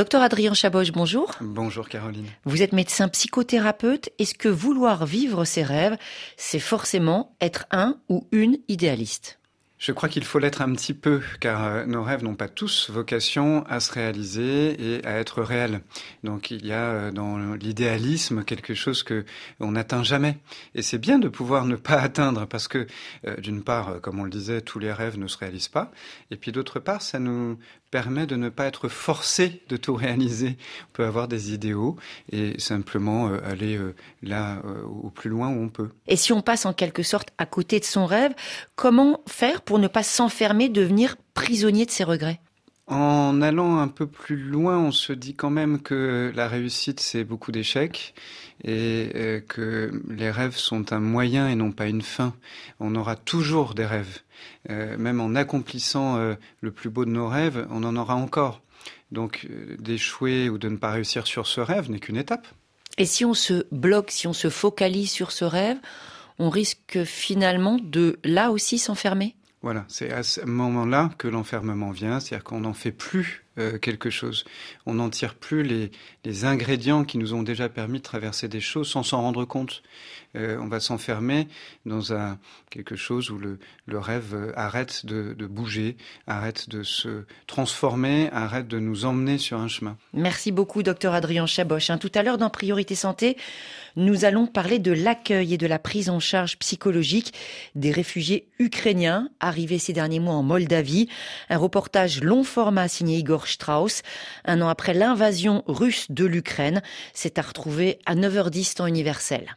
Docteur Adrien Chaboche, bonjour. Bonjour Caroline. Vous êtes médecin psychothérapeute. Est-ce que vouloir vivre ses rêves, c'est forcément être un ou une idéaliste? Je crois qu'il faut l'être un petit peu, car euh, nos rêves n'ont pas tous vocation à se réaliser et à être réels. Donc il y a euh, dans l'idéalisme quelque chose que on n'atteint jamais. Et c'est bien de pouvoir ne pas atteindre, parce que euh, d'une part, comme on le disait, tous les rêves ne se réalisent pas, et puis d'autre part, ça nous permet de ne pas être forcé de tout réaliser. On peut avoir des idéaux et simplement aller là au plus loin où on peut. Et si on passe en quelque sorte à côté de son rêve, comment faire pour ne pas s'enfermer, devenir prisonnier de ses regrets en allant un peu plus loin, on se dit quand même que la réussite, c'est beaucoup d'échecs et euh, que les rêves sont un moyen et non pas une fin. On aura toujours des rêves. Euh, même en accomplissant euh, le plus beau de nos rêves, on en aura encore. Donc d'échouer ou de ne pas réussir sur ce rêve n'est qu'une étape. Et si on se bloque, si on se focalise sur ce rêve, on risque finalement de là aussi s'enfermer? Voilà, c'est à ce moment-là que l'enfermement vient, c'est-à-dire qu'on n'en fait plus euh, quelque chose. On n'en tire plus les, les, ingrédients qui nous ont déjà permis de traverser des choses sans s'en rendre compte. Euh, on va s'enfermer dans un, quelque chose où le, le rêve euh, arrête de, de, bouger, arrête de se transformer, arrête de nous emmener sur un chemin. Merci beaucoup, docteur Adrien Chaboch. Hein, tout à l'heure, dans Priorité Santé, nous allons parler de l'accueil et de la prise en charge psychologique des réfugiés ukrainiens arrivés ces derniers mois en Moldavie. Un reportage long format signé Igor Strauss. Un an après l'invasion russe de l'Ukraine, c'est à retrouver à 9h10 temps universel.